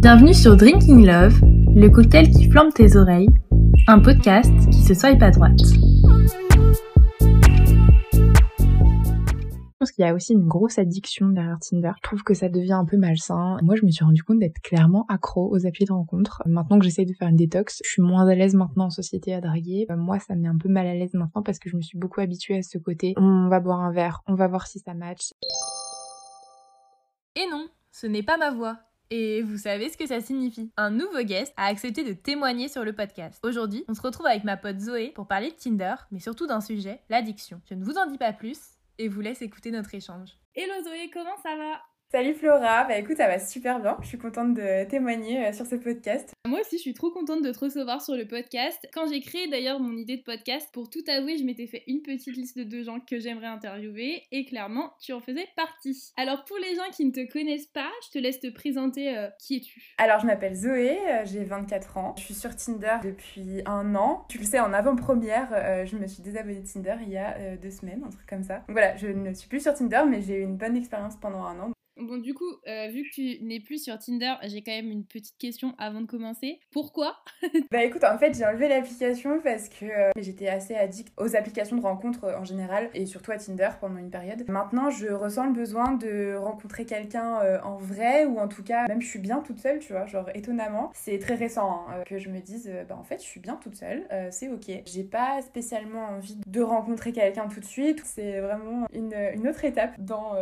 Bienvenue sur Drinking Love, le cocktail qui flambe tes oreilles, un podcast qui se swipe à droite. Je pense qu'il y a aussi une grosse addiction derrière Tinder. Je trouve que ça devient un peu malsain. Moi, je me suis rendu compte d'être clairement accro aux applis de rencontre. Maintenant que j'essaye de faire une détox, je suis moins à l'aise maintenant en société à draguer. Euh, moi, ça me met un peu mal à l'aise maintenant parce que je me suis beaucoup habituée à ce côté. On va boire un verre, on va voir si ça match. Et non, ce n'est pas ma voix. Et vous savez ce que ça signifie Un nouveau guest a accepté de témoigner sur le podcast. Aujourd'hui, on se retrouve avec ma pote Zoé pour parler de Tinder, mais surtout d'un sujet, l'addiction. Je ne vous en dis pas plus et vous laisse écouter notre échange. Hello Zoé, comment ça va? Salut Flora, bah écoute, ça va super bien. Je suis contente de témoigner euh, sur ce podcast. Moi aussi, je suis trop contente de te recevoir sur le podcast. Quand j'ai créé d'ailleurs mon idée de podcast, pour tout avouer, je m'étais fait une petite liste de deux gens que j'aimerais interviewer et clairement, tu en faisais partie. Alors pour les gens qui ne te connaissent pas, je te laisse te présenter euh, qui es-tu Alors je m'appelle Zoé, euh, j'ai 24 ans. Je suis sur Tinder depuis un an. Tu le sais, en avant-première, je me suis désabonnée de Tinder il y a deux semaines, un truc comme ça. Donc voilà, je ne suis plus sur Tinder, mais j'ai eu une bonne expérience pendant un an. Bon, du coup, euh, vu que tu n'es plus sur Tinder, j'ai quand même une petite question avant de commencer. Pourquoi Bah écoute, en fait, j'ai enlevé l'application parce que euh, j'étais assez addict aux applications de rencontres euh, en général et surtout à Tinder pendant une période. Maintenant, je ressens le besoin de rencontrer quelqu'un en vrai ou en tout cas, même je suis bien toute seule, tu vois, genre étonnamment. C'est très récent hein, que je me dise, bah en fait, je suis bien toute seule, c'est ok. J'ai pas spécialement envie de rencontrer quelqu'un tout de suite. C'est vraiment une, une, autre étape dans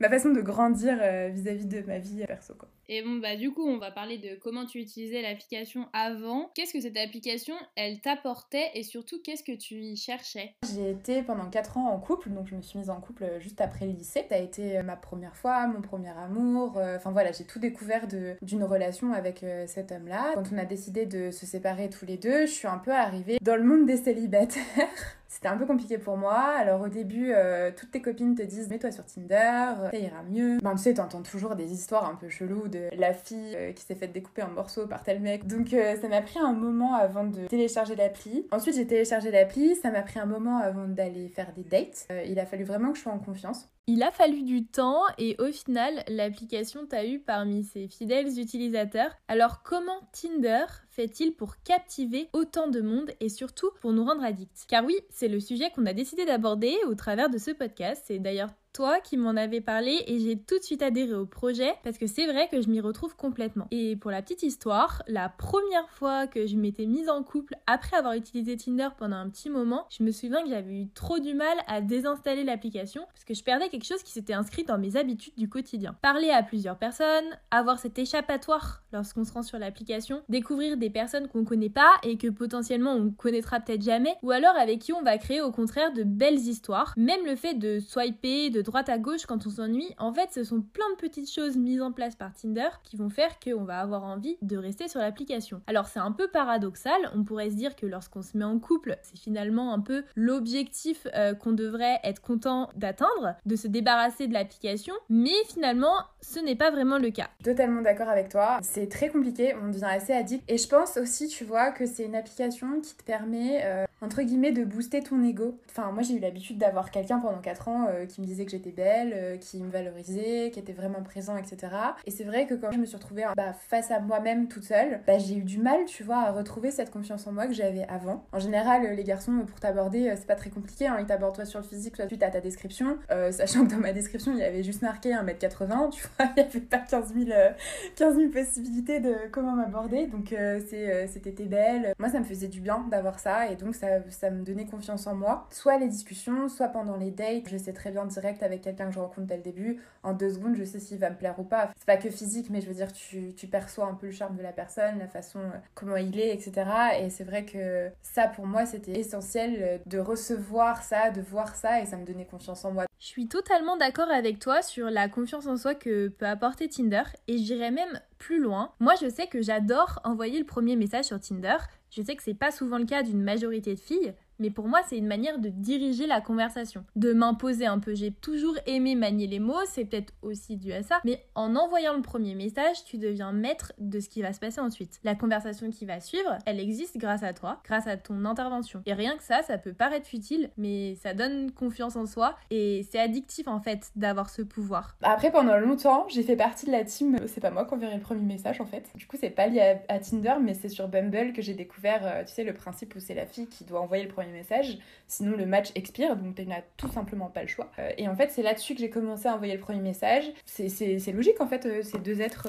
ma façon de grandir euh, vis-à-vis de ma vie perso. Quoi. Et bon, bah du coup, on va parler de comment tu utilisais l'application avant. Qu'est-ce que cette application, elle t'apportait et surtout, qu'est-ce que tu y cherchais? J'ai été pendant 4 ans en couple, donc je me suis mise en couple juste après le lycée. Ça a été euh, ma première fois, mon premier amour. Euh, enfin voilà, j'ai tout découvert d'une relation avec cet homme-là. Quand on a décidé de se séparer tous les deux, je suis un peu arrivée dans le monde des célibataires. C'était un peu compliqué pour moi. Alors au début, euh, toutes tes copines te disent mets-toi sur Tinder, euh, ça ira mieux. Ben tu sais, t'entends toujours des histoires un peu cheloues de la fille euh, qui s'est fait découper en morceaux par tel mec. Donc ça m'a pris un moment avant de télécharger l'appli. Ensuite j'ai téléchargé l'appli, ça m'a pris un moment avant d'aller faire des dates. il a fallu vraiment que je sois en confiance. Il a fallu du temps et au final, l'application t'a eu parmi ses fidèles utilisateurs. Alors comment Tinder fait-il pour captiver autant de monde et surtout pour nous rendre addicts? Car oui, c'est le sujet qu'on a décidé d'aborder au travers de ce podcast. C'est d'ailleurs toi qui m'en avais parlé et j'ai tout de suite adhéré au projet parce que c'est vrai que je m'y retrouve complètement. Et pour la petite histoire, la première fois que je m'étais mise en couple après avoir utilisé Tinder pendant un petit moment, je me souviens que j'avais eu trop du mal à désinstaller l'application parce que je perdais quelque chose qui s'était inscrit dans mes habitudes du quotidien. Parler à plusieurs personnes, avoir cet échappatoire lorsqu'on se rend sur l'application, découvrir des personnes qu'on connaît pas et que potentiellement on connaîtra peut-être jamais, ou alors avec qui on va créer au contraire de belles histoires. Même le fait de swiper, de droite à gauche quand on s'ennuie, en fait, ce sont plein de petites choses mises en place par Tinder qui vont faire qu'on va avoir envie de rester sur l'application. Alors, c'est un peu paradoxal, on pourrait se dire que lorsqu'on se met en couple, c'est finalement un peu l'objectif euh, qu'on devrait être content d'atteindre, de se débarrasser de l'application, mais finalement, ce n'est pas vraiment le cas. Totalement d'accord avec toi, c'est très compliqué, on devient assez addict. Et je pense aussi, tu vois, que c'est une application qui te permet, euh, entre guillemets, de booster ton ego. Enfin, moi j'ai eu l'habitude d'avoir quelqu'un pendant 4 ans euh, qui me disait que j'étais belle, euh, qui me valorisait, qui était vraiment présent, etc. Et c'est vrai que quand je me suis retrouvée bah, face à moi-même toute seule, bah, j'ai eu du mal, tu vois, à retrouver cette confiance en moi que j'avais avant. En général, les garçons, pour t'aborder, c'est pas très compliqué, hein, ils t'abordent toi sur le physique, toi tu as ta description, sachant que dans ma description, il y avait juste marqué 1m80, tu vois, il n'y avait pas 15 000, 15 000 possibilités de comment m'aborder. Donc c'était belle. Moi, ça me faisait du bien d'avoir ça et donc ça me donnait confiance en moi. Soit les discussions, soit pendant les dates, je sais très bien direct avec quelqu'un que je rencontre dès le début. En deux secondes, je sais s'il va me plaire ou pas. C'est pas que physique, mais je veux dire, tu, tu perçois un peu le charme de la personne, la façon, euh, comment il est, etc. Et c'est vrai que ça, pour moi, c'était essentiel euh, de recevoir ça, de voir ça, et ça me donnait confiance en moi. Je suis totalement d'accord avec toi sur la confiance en soi que peut apporter Tinder, et j'irais même plus loin. Moi, je sais que j'adore envoyer le premier message sur Tinder. Je sais que c'est pas souvent le cas d'une majorité de filles, mais pour moi, c'est une manière de diriger la conversation, de m'imposer un peu. J'ai toujours aimé manier les mots, c'est peut-être aussi dû à ça, mais en envoyant le premier message, tu deviens maître de ce qui va se passer ensuite. La conversation qui va suivre, elle existe grâce à toi, grâce à ton intervention. Et rien que ça, ça peut paraître futile, mais ça donne confiance en soi et c'est addictif en fait d'avoir ce pouvoir. Après, pendant longtemps, j'ai fait partie de la team. C'est pas moi qui enverrai le premier message en fait. Du coup, c'est pas lié à, Tinder, mais c'est sur Bumble que j'ai découvert, euh, tu sais, le principe où c'est la fille qui doit envoyer le premier message, sinon le match expire, donc tu n'as tout simplement pas le choix. Euh, et en fait, c'est là-dessus que j'ai commencé à envoyer le premier message. C'est logique en fait, euh, c'est deux êtres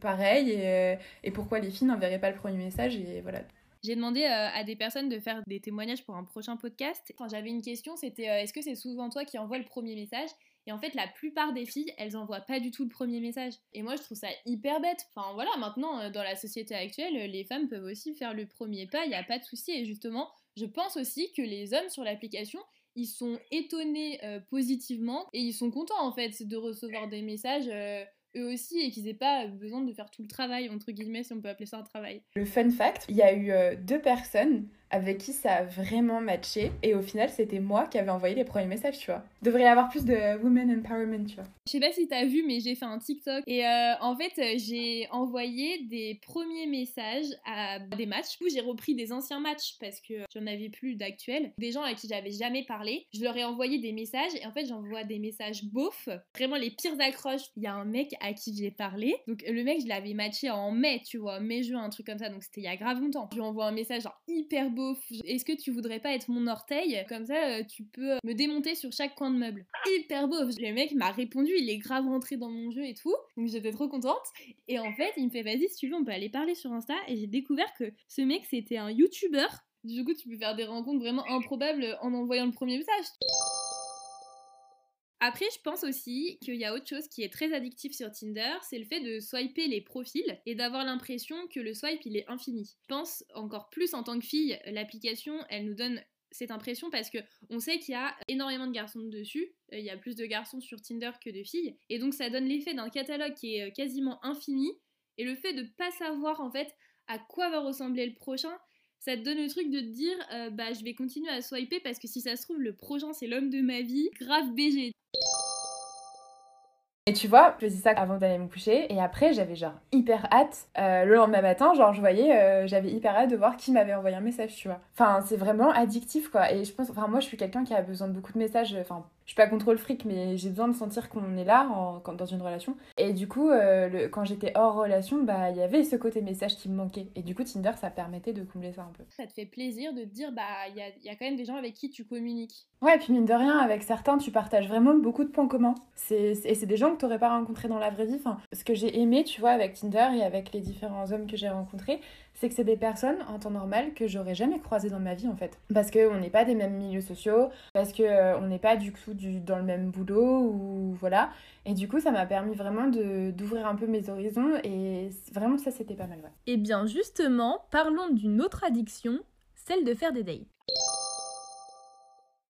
pareils, et, pourquoi les filles n'enverraient pas le premier message, et voilà. J'ai demandé à des personnes de faire des témoignages pour un prochain podcast. Enfin, J'avais une question, c'était est-ce que c'est souvent toi qui envoie le premier message? Et en fait, la plupart des filles, elles envoient pas du tout le premier message. Et moi, je trouve ça hyper bête. Enfin voilà, maintenant, euh, dans la société actuelle, les femmes peuvent aussi faire le premier pas, il n'y a pas de souci. Et justement, je pense aussi que les hommes sur l'application, ils sont étonnés euh, positivement et ils sont contents en fait de recevoir des messages. Euh, eux aussi et qu'ils n'aient pas besoin de faire tout le travail, entre guillemets, si on peut appeler ça un travail. Le fun fact, il y a eu deux personnes avec qui ça a vraiment matché. Et au final, c'était moi qui avais envoyé les premiers messages, tu vois. Devrait y avoir plus de women empowerment, tu vois. Je sais pas si t'as vu, mais j'ai fait un TikTok. Et euh, en fait, j'ai envoyé des premiers messages à des matchs où j'ai repris des anciens matchs parce que j'en avais plus d'actuels. Des gens à qui j'avais jamais parlé. Je leur ai envoyé des messages et en fait, j'envoie des messages beaufs. Vraiment les pires accroches. Il y a un mec à qui j'ai parlé. Donc le mec, je l'avais matché en mai, tu vois, mai-juin, un truc comme ça. Donc c'était il y a grave longtemps. Je lui envoie un message genre hyper est-ce que tu voudrais pas être mon orteil? Comme ça, euh, tu peux euh, me démonter sur chaque coin de meuble. Hyper beau. Le mec m'a répondu, il est grave rentré dans mon jeu et tout. Donc j'étais trop contente. Et en fait, il me fait vas-y, si tu veux, on peut aller parler sur Insta. Et j'ai découvert que ce mec, c'était un YouTuber. Du coup, tu peux faire des rencontres vraiment improbables en envoyant le premier message. Après, je pense aussi qu'il y a autre chose qui est très addictif sur Tinder, c'est le fait de swiper les profils et d'avoir l'impression que le swipe il est infini. Je pense encore plus en tant que fille, l'application elle nous donne cette impression parce que on sait qu'il y a énormément de garçons dessus, euh, il y a plus de garçons sur Tinder que de filles, et donc ça donne l'effet d'un catalogue qui est euh, quasiment infini, et le fait de pas savoir en fait à quoi va ressembler le prochain, ça te donne le truc de te dire euh, bah je vais continuer à swiper parce que si ça se trouve le prochain c'est l'homme de ma vie, grave BG. Et tu vois, je faisais ça avant d'aller me coucher et après j'avais genre hyper hâte. Euh, le lendemain matin, genre je voyais, euh, j'avais hyper hâte de voir qui m'avait envoyé un message, tu vois. Enfin, c'est vraiment addictif quoi. Et je pense, enfin moi je suis quelqu'un qui a besoin de beaucoup de messages, enfin je suis pas contre le fric, mais j'ai besoin de sentir qu'on est là quand, dans une relation. Et du coup, euh, le, quand j'étais hors relation, bah il y avait ce côté message qui me manquait. Et du coup, Tinder, ça permettait de combler ça un peu. Ça te fait plaisir de te dire, bah il y a, y a, quand même des gens avec qui tu communiques. Ouais, et puis mine de rien, avec certains, tu partages vraiment beaucoup de points communs. C'est, et c'est des gens que t'aurais pas rencontrés dans la vraie vie. Enfin, ce que j'ai aimé, tu vois, avec Tinder et avec les différents hommes que j'ai rencontrés, c'est que c'est des personnes en temps normal que j'aurais jamais croisées dans ma vie en fait. Parce qu'on n'est pas des mêmes milieux sociaux, parce qu'on euh, on n'est pas du coup du, dans le même boulot, ou voilà. Et du coup, ça m'a permis vraiment d'ouvrir un peu mes horizons, et vraiment ça c'était pas mal. Ouais. Et eh bien justement, parlons d'une autre addiction, celle de faire des dates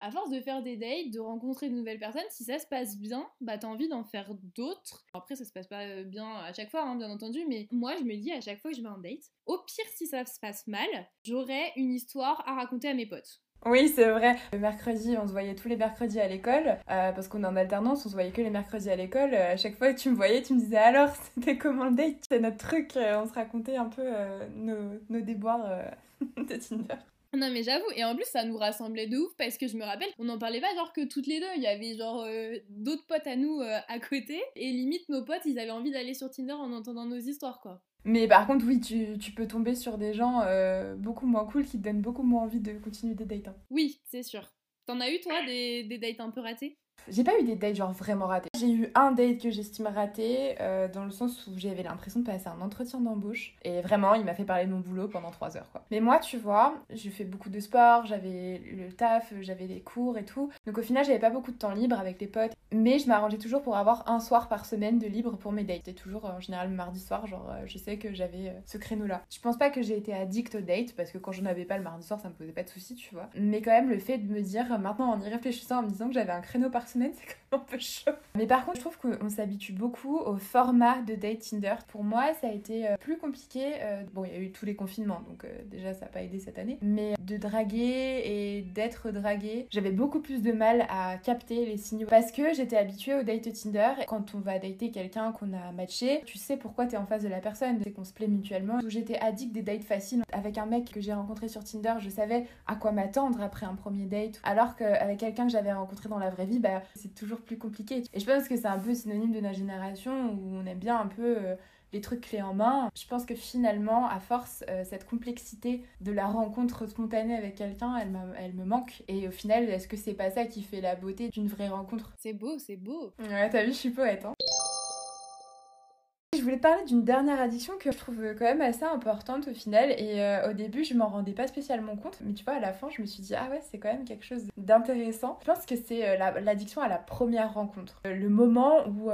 à force de faire des dates, de rencontrer de nouvelles personnes, si ça se passe bien, bah t'as envie d'en faire d'autres. Après, ça se passe pas euh, bien à chaque fois, hein, bien entendu, mais moi je me dis à chaque fois que je vais en date, au pire si ça se passe mal, j'aurai une histoire à raconter à mes potes. Oui, c'est vrai. Le mercredi, on se voyait tous les mercredis à l'école, euh, parce qu'on est en alternance, on se voyait que les mercredis à l'école. Euh, à chaque fois que tu me voyais, tu me disais alors, c'était comment le date? C'est notre truc, on se racontait un peu nos, déboires de Tinder. Non mais j'avoue, et en plus ça nous rassemblait de ouf parce que je me rappelle, on en parlait pas genre que toutes les deux, il y avait genre euh, d'autres potes à nous euh, à côté, et limite nos potes ils avaient envie d'aller sur Tinder en entendant nos histoires quoi. Mais par contre oui, tu, tu peux tomber sur des gens euh, beaucoup moins cool qui te donnent beaucoup moins envie de continuer des dates. Hein. Oui, c'est sûr. T'en as eu toi des, des dates un peu ratées? J'ai pas eu des dates genre vraiment ratées. J'ai eu un date que j'estime raté euh, dans le sens où j'avais l'impression de passer un entretien d'embauche et vraiment il m'a fait parler de mon boulot pendant trois heures quoi. Mais moi tu vois, j'ai fait beaucoup de sport, j'avais le taf, j'avais des cours et tout. Donc au final j'avais pas beaucoup de temps libre avec les potes. Mais je m'arrangeais toujours pour avoir un soir par semaine de libre pour mes dates. C'était toujours en général mardi soir, genre euh, je sais que j'avais euh, ce créneau là. Je pense pas que j'ai été addict aux dates parce que quand j'en avais pas le mardi soir ça me posait pas de soucis tu vois. Mais quand même le fait de me dire maintenant en y réfléchissant en me disant que j'avais un créneau par semaine c'est quand même un peu chaud. Par contre, je trouve qu'on s'habitue beaucoup au format de date Tinder. Pour moi, ça a été euh, plus compliqué. Euh, bon, il y a eu tous les confinements, donc euh, déjà, ça n'a pas aidé cette année. Mais de draguer et d'être dragué, j'avais beaucoup plus de mal à capter les signaux parce que j'étais habituée au date Tinder. Quand on va dater quelqu'un qu'on a matché, tu sais pourquoi t'es en face de la personne, c'est qu'on se plaît mutuellement. J'étais addict des dates faciles. Avec un mec que j'ai rencontré sur Tinder, je savais à quoi m'attendre après un premier date. Alors qu'avec quelqu'un que j'avais rencontré dans la vraie vie, bah, c'est toujours plus compliqué. Et je pense que c'est un peu synonyme de notre génération où on aime bien un peu euh, les trucs clés en main. Je pense que finalement, à force, euh, cette complexité de la rencontre spontanée avec quelqu'un, elle, elle me manque. Et au final, est-ce que c'est pas ça qui fait la beauté d'une vraie rencontre? C'est beau, c'est beau. Ouais, t'as vu, je suis poète. Hein voulais parler d'une dernière addiction que je trouve quand même assez importante au final. Et euh, au début, je m'en rendais pas spécialement compte. Mais tu vois, à la fin, je me suis dit, ah ouais, c'est quand même quelque chose d'intéressant. Je pense que c'est euh, l'addiction à la première rencontre. Le moment où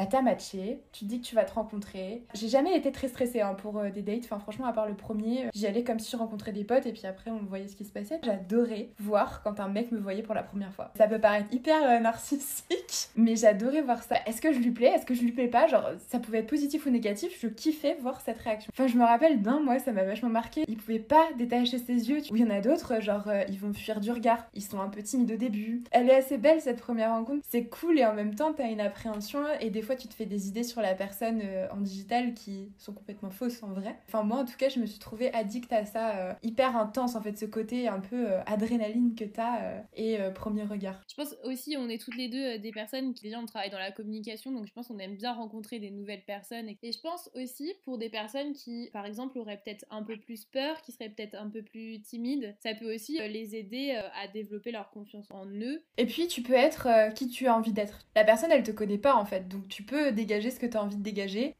bah t'as matché, tu te dis que tu vas te rencontrer. J'ai jamais été très stressée hein, pour euh, des dates, enfin franchement à part le premier, j'y allais comme si je rencontrais des potes et puis après on voyait ce qui se passait. J'adorais voir quand un mec me voyait pour la première fois. Ça peut paraître hyper euh, narcissique, mais j'adorais voir ça. Est-ce que je lui plais? Est-ce que je lui plais pas? Genre ça pouvait être positif ou négatif, je kiffais voir cette réaction. Enfin je me rappelle d'un mois, ça m'a vachement marqué. Il pouvait pas détacher ses yeux. Ou il y en a d'autres, genre euh, ils vont fuir du regard. Ils sont un peu timides au début. Elle est assez belle cette première rencontre. C'est cool et en même temps t'as une appréhension et des fois tu te fais des idées sur la personne euh, en digital qui sont complètement fausses en vrai. Enfin, moi en tout cas, je me suis trouvée addict à ça, euh, hyper intense en fait, ce côté un peu euh, adrénaline que t'as et premier regard. Je pense aussi, on est toutes les deux des personnes qui déjà on travaille dans la communication, donc je pense qu'on aime bien rencontrer des nouvelles personnes. Et je pense aussi pour des personnes qui, par exemple, auraient peut-être un peu plus peur, qui seraient peut-être un peu plus timides, ça peut aussi les aider à développer leur confiance en eux. Et puis tu peux être qui tu as envie d'être. La personne, elle te connaît pas en fait, donc tu peux dégager ce que tu as envie de dégager.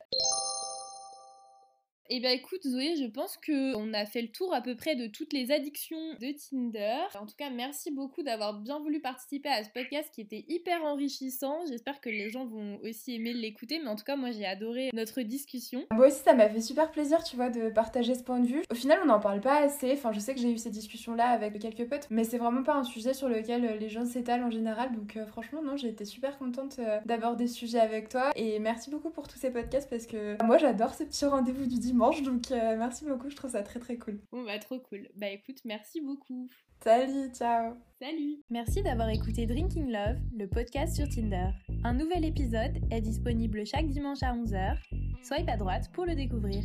Eh bien écoute Zoé, je pense que on a fait le tour à peu près de toutes les addictions de Tinder. En tout cas, merci beaucoup d'avoir bien voulu participer à ce podcast qui était hyper enrichissant. J'espère que les gens vont aussi aimer l'écouter, mais en tout cas, moi j'ai adoré notre discussion. Moi aussi, ça m'a fait super plaisir, tu vois, de partager ce point de vue. Au final, on n'en parle pas assez. Enfin, je sais que j'ai eu ces discussions-là avec quelques potes, mais c'est vraiment pas un sujet sur lequel les gens s'étalent en général. Donc euh, franchement, non, j'ai été super contente euh, d'aborder ce sujet avec toi. Et merci beaucoup pour tous ces podcasts parce que moi j'adore ces petits rendez-vous du dimanche donc euh, merci beaucoup, je trouve ça très très cool. Bon bah trop cool. Bah écoute, merci beaucoup. Salut, ciao. Salut. Merci d'avoir écouté Drinking Love, le podcast sur Tinder. Un nouvel épisode est disponible chaque dimanche à 11h. Swipe à droite pour le découvrir.